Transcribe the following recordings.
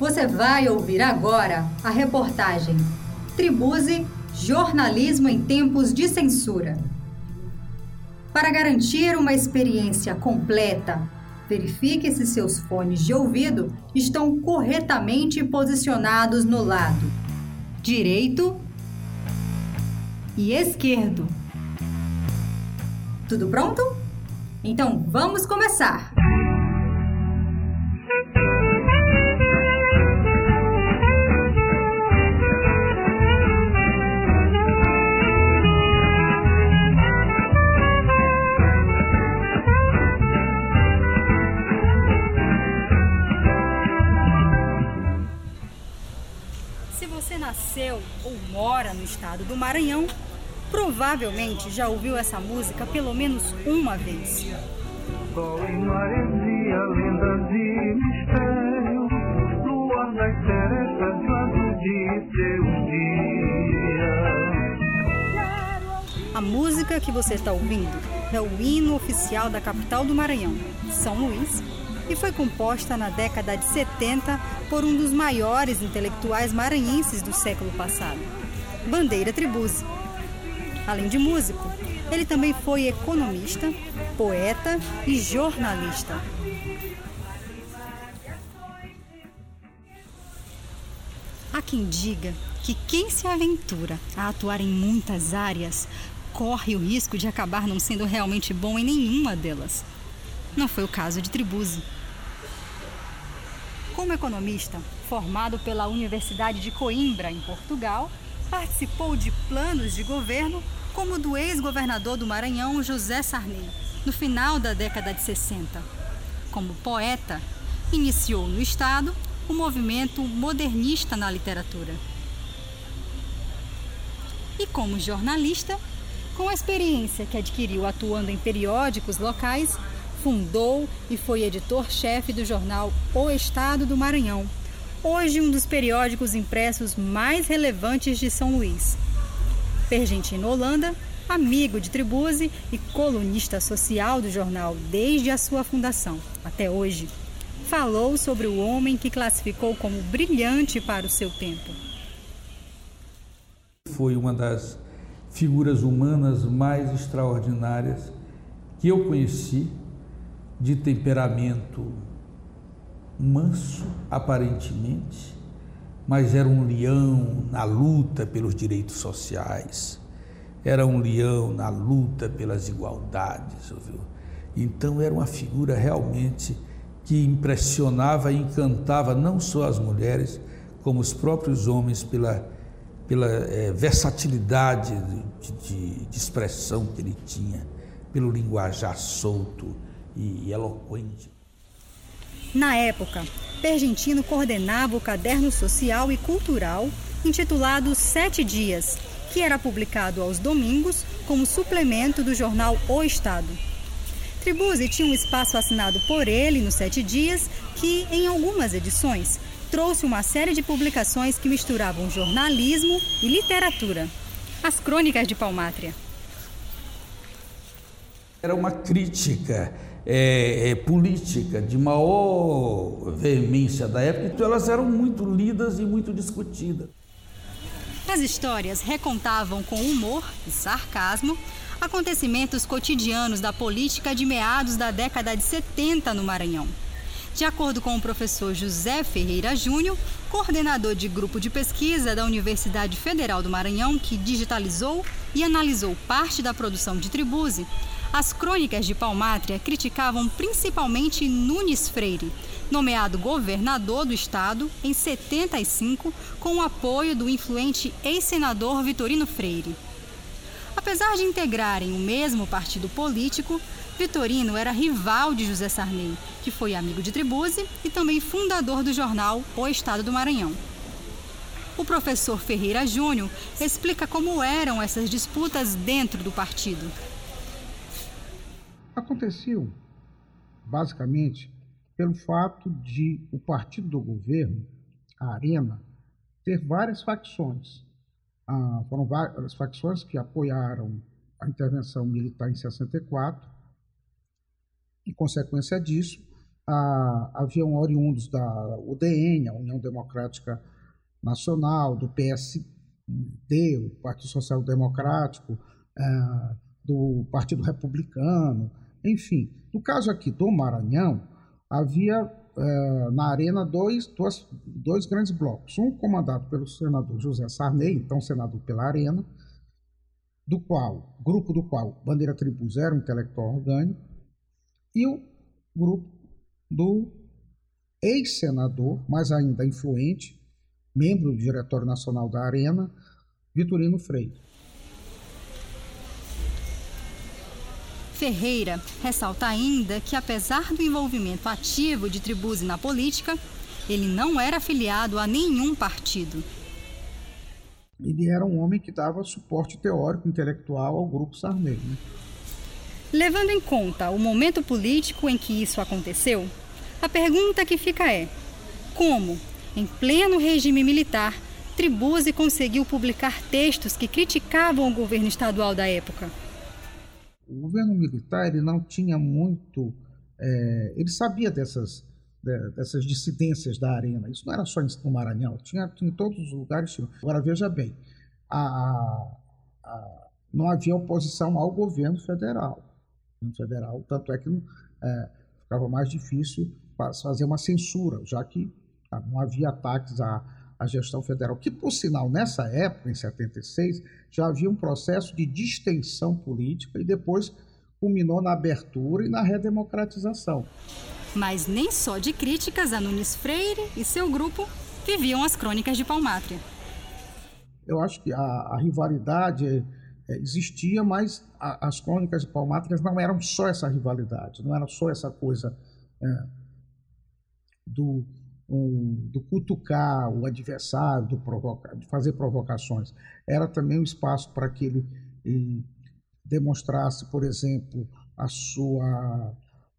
Você vai ouvir agora a reportagem Tribuse Jornalismo em Tempos de Censura. Para garantir uma experiência completa, verifique se seus fones de ouvido estão corretamente posicionados no lado direito e esquerdo. Tudo pronto? Então vamos começar! Nasceu ou mora no estado do Maranhão, provavelmente já ouviu essa música pelo menos uma vez. Sol em maresia, lendas mistério, luar das serestas de seu dia. A música que você está ouvindo é o hino oficial da capital do Maranhão, São Luís, e foi composta na década de 70 por um dos maiores intelectuais maranhenses do século passado, Bandeira Tribuzzi. Além de músico, ele também foi economista, poeta e jornalista. Há quem diga que quem se aventura a atuar em muitas áreas corre o risco de acabar não sendo realmente bom em nenhuma delas. Não foi o caso de Tribuzzi. Como economista, formado pela Universidade de Coimbra, em Portugal, participou de planos de governo como o do ex-governador do Maranhão, José Sarney, no final da década de 60. Como poeta, iniciou no Estado o movimento modernista na literatura. E como jornalista, com a experiência que adquiriu atuando em periódicos locais, fundou e foi editor-chefe do jornal O Estado do Maranhão, hoje um dos periódicos impressos mais relevantes de São Luís. Pergentino Holanda, amigo de Tribuzzi e colunista social do jornal desde a sua fundação até hoje, falou sobre o homem que classificou como brilhante para o seu tempo. Foi uma das figuras humanas mais extraordinárias que eu conheci de temperamento manso, aparentemente, mas era um leão na luta pelos direitos sociais, era um leão na luta pelas igualdades, ouviu? Então era uma figura realmente que impressionava e encantava não só as mulheres, como os próprios homens pela, pela é, versatilidade de, de, de expressão que ele tinha, pelo linguajar solto e eloquente. Na época, Pergentino coordenava o caderno social e cultural intitulado Sete Dias, que era publicado aos domingos como suplemento do jornal O Estado. Tribuzzi tinha um espaço assinado por ele nos Sete Dias, que, em algumas edições, trouxe uma série de publicações que misturavam jornalismo e literatura. As Crônicas de Palmátria. Era uma crítica é, é, política de maior veemência da época, então elas eram muito lidas e muito discutidas. As histórias recontavam com humor e sarcasmo acontecimentos cotidianos da política de meados da década de 70 no Maranhão. De acordo com o professor José Ferreira Júnior, coordenador de grupo de pesquisa da Universidade Federal do Maranhão, que digitalizou e analisou parte da produção de Tribuse, as crônicas de Palmátria criticavam principalmente Nunes Freire, nomeado governador do estado em 75 com o apoio do influente ex-senador Vitorino Freire. Apesar de integrarem o mesmo partido político, Vitorino era rival de José Sarney, que foi amigo de Tribuzzi e também fundador do jornal O Estado do Maranhão. O professor Ferreira Júnior explica como eram essas disputas dentro do partido aconteciam basicamente pelo fato de o partido do governo, a Arena, ter várias facções. Ah, foram várias facções que apoiaram a intervenção militar em 64. Em consequência disso, ah, haviam oriundos da UDN, a União Democrática Nacional, do PSD, o Partido Social Democrático, ah, do Partido Republicano, enfim. No caso aqui do Maranhão, havia ah, na arena dois, dois, dois grandes blocos. Um comandado pelo senador José Sarney, então senador pela arena, do qual, grupo do qual Bandeira Tribus era um intelectual orgânico, e o grupo do ex-senador, mas ainda influente, membro do Diretório Nacional da Arena, Vitorino Freire. Ferreira ressalta ainda que, apesar do envolvimento ativo de Tribuzzi na política, ele não era afiliado a nenhum partido. Ele era um homem que dava suporte teórico intelectual ao grupo Sarney. Né? Levando em conta o momento político em que isso aconteceu, a pergunta que fica é: como, em pleno regime militar, Tribuzzi conseguiu publicar textos que criticavam o governo estadual da época? O governo militar ele não tinha muito. É, ele sabia dessas, dessas dissidências da arena. Isso não era só no Maranhão, tinha, em todos os lugares. Agora, veja bem: a, a, não havia oposição ao governo federal. federal tanto é que é, ficava mais difícil fazer uma censura, já que ah, não havia ataques à, à gestão federal. Que, por sinal, nessa época, em 76, já havia um processo de distensão política e depois culminou na abertura e na redemocratização. Mas nem só de críticas a Nunes Freire e seu grupo viviam as crônicas de Palmátria. Eu acho que a, a rivalidade é, existia, mas a, as crônicas de Palmátrias não eram só essa rivalidade, não era só essa coisa é, do, um, do cutucar o adversário, do provocar, de fazer provocações. Era também um espaço para que ele, demonstrasse, por exemplo, a sua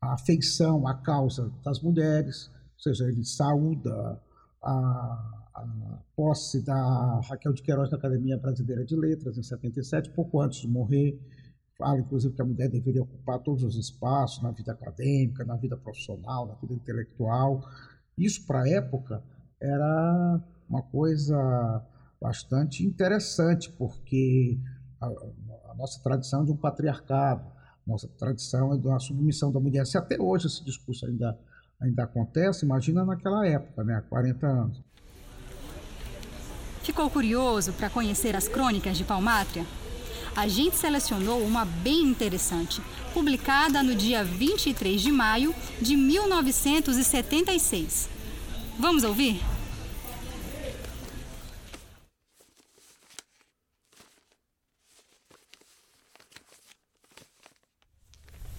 afeição à causa das mulheres, ou seja, ele saúda a, a posse da Raquel de Queiroz na Academia Brasileira de Letras, em 77, pouco antes de morrer. Fala, inclusive, que a mulher deveria ocupar todos os espaços na vida acadêmica, na vida profissional, na vida intelectual. Isso, para a época, era uma coisa bastante interessante, porque a, a, nossa tradição é de um patriarcado, nossa tradição é de uma submissão da mulher. Se até hoje esse discurso ainda, ainda acontece, imagina naquela época, né, há 40 anos. Ficou curioso para conhecer as crônicas de Palmátria? A gente selecionou uma bem interessante, publicada no dia 23 de maio de 1976. Vamos ouvir?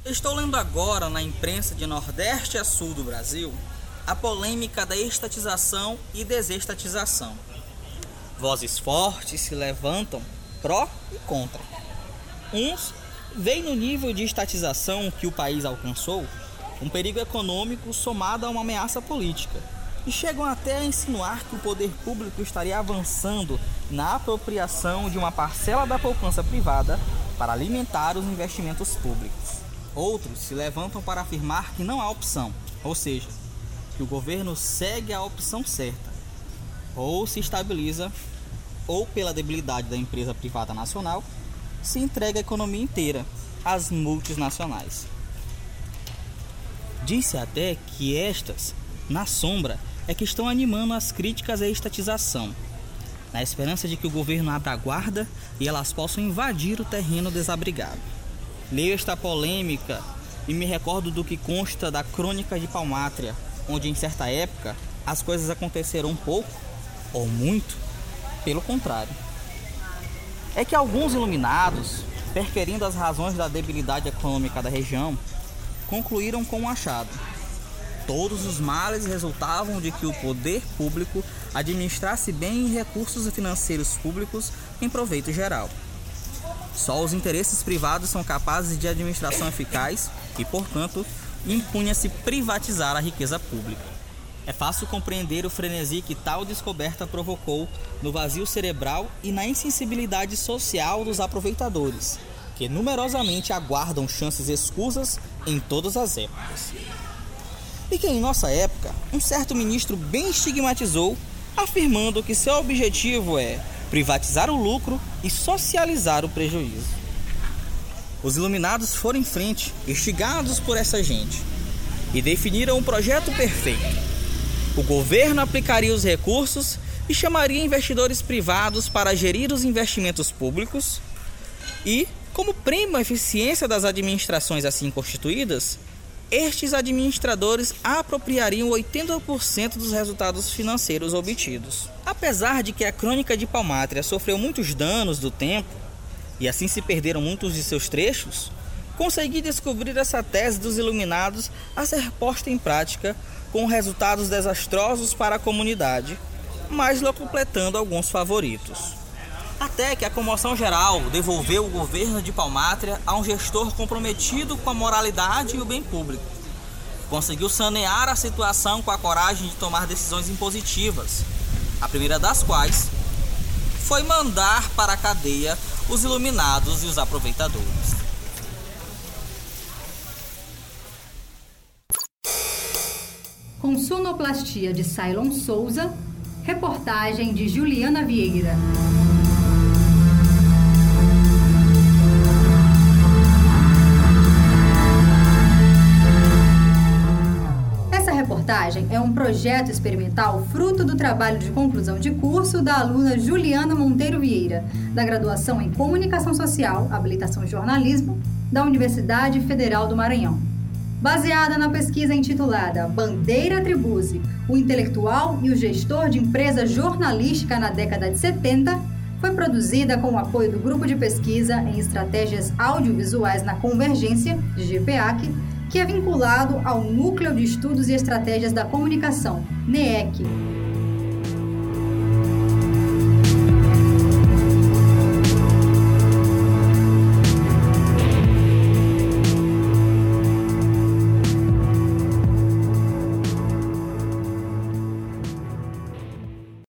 Estou lendo agora na imprensa de Nordeste a Sul do Brasil a polêmica da estatização e desestatização Vozes fortes se levantam pró e contra. Uns veem no nível de estatização que o país alcançou um perigo econômico somado a uma ameaça política e chegam até a insinuar que o poder público estaria avançando na apropriação de uma parcela da poupança privada para alimentar os investimentos públicos. Outros se levantam para afirmar que não há opção, ou seja, que o governo segue a opção certa ou se estabiliza, ou pela debilidade da empresa privada nacional, se entrega a economia inteira às multinacionais. Disse até que estas, na sombra, é que estão animando as críticas à estatização, na esperança de que o governo abra a guarda e elas possam invadir o terreno desabrigado. Leio esta polêmica e me recordo do que consta da Crônica de Palmátria, onde em certa época as coisas aconteceram pouco ou muito, pelo contrário. É que alguns iluminados, perquerindo as razões da debilidade econômica da região, concluíram com um achado. Todos os males resultavam de que o poder público administrasse bem recursos financeiros públicos em proveito geral. Só os interesses privados são capazes de administração eficaz e, portanto, impunha-se privatizar a riqueza pública. É fácil compreender o frenesi que tal descoberta provocou no vazio cerebral e na insensibilidade social dos aproveitadores, que numerosamente aguardam chances escusas em todas as épocas. e que em nossa época um certo ministro bem estigmatizou, afirmando que seu objetivo é privatizar o lucro e socializar o prejuízo. Os iluminados foram em frente, instigados por essa gente, e definiram um projeto perfeito. O governo aplicaria os recursos e chamaria investidores privados para gerir os investimentos públicos e, como à eficiência das administrações assim constituídas, estes administradores apropriariam 80% dos resultados financeiros obtidos. Apesar de que a crônica de Palmátria sofreu muitos danos do tempo, e assim se perderam muitos de seus trechos, consegui descobrir essa tese dos iluminados a ser posta em prática com resultados desastrosos para a comunidade, mas completando alguns favoritos. Até que a comoção geral devolveu o governo de Palmátria a um gestor comprometido com a moralidade e o bem público. Conseguiu sanear a situação com a coragem de tomar decisões impositivas, a primeira das quais foi mandar para a cadeia os iluminados e os aproveitadores. Com sonoplastia de Cylon Souza, reportagem de Juliana Vieira. reportagem é um projeto experimental fruto do trabalho de conclusão de curso da aluna Juliana Monteiro Vieira, da graduação em Comunicação Social, habilitação em Jornalismo, da Universidade Federal do Maranhão. Baseada na pesquisa intitulada Bandeira Tribuse, o intelectual e o gestor de empresa jornalística na década de 70, foi produzida com o apoio do Grupo de Pesquisa em Estratégias Audiovisuais na Convergência, GPAC, que é vinculado ao Núcleo de Estudos e Estratégias da Comunicação, NEEC,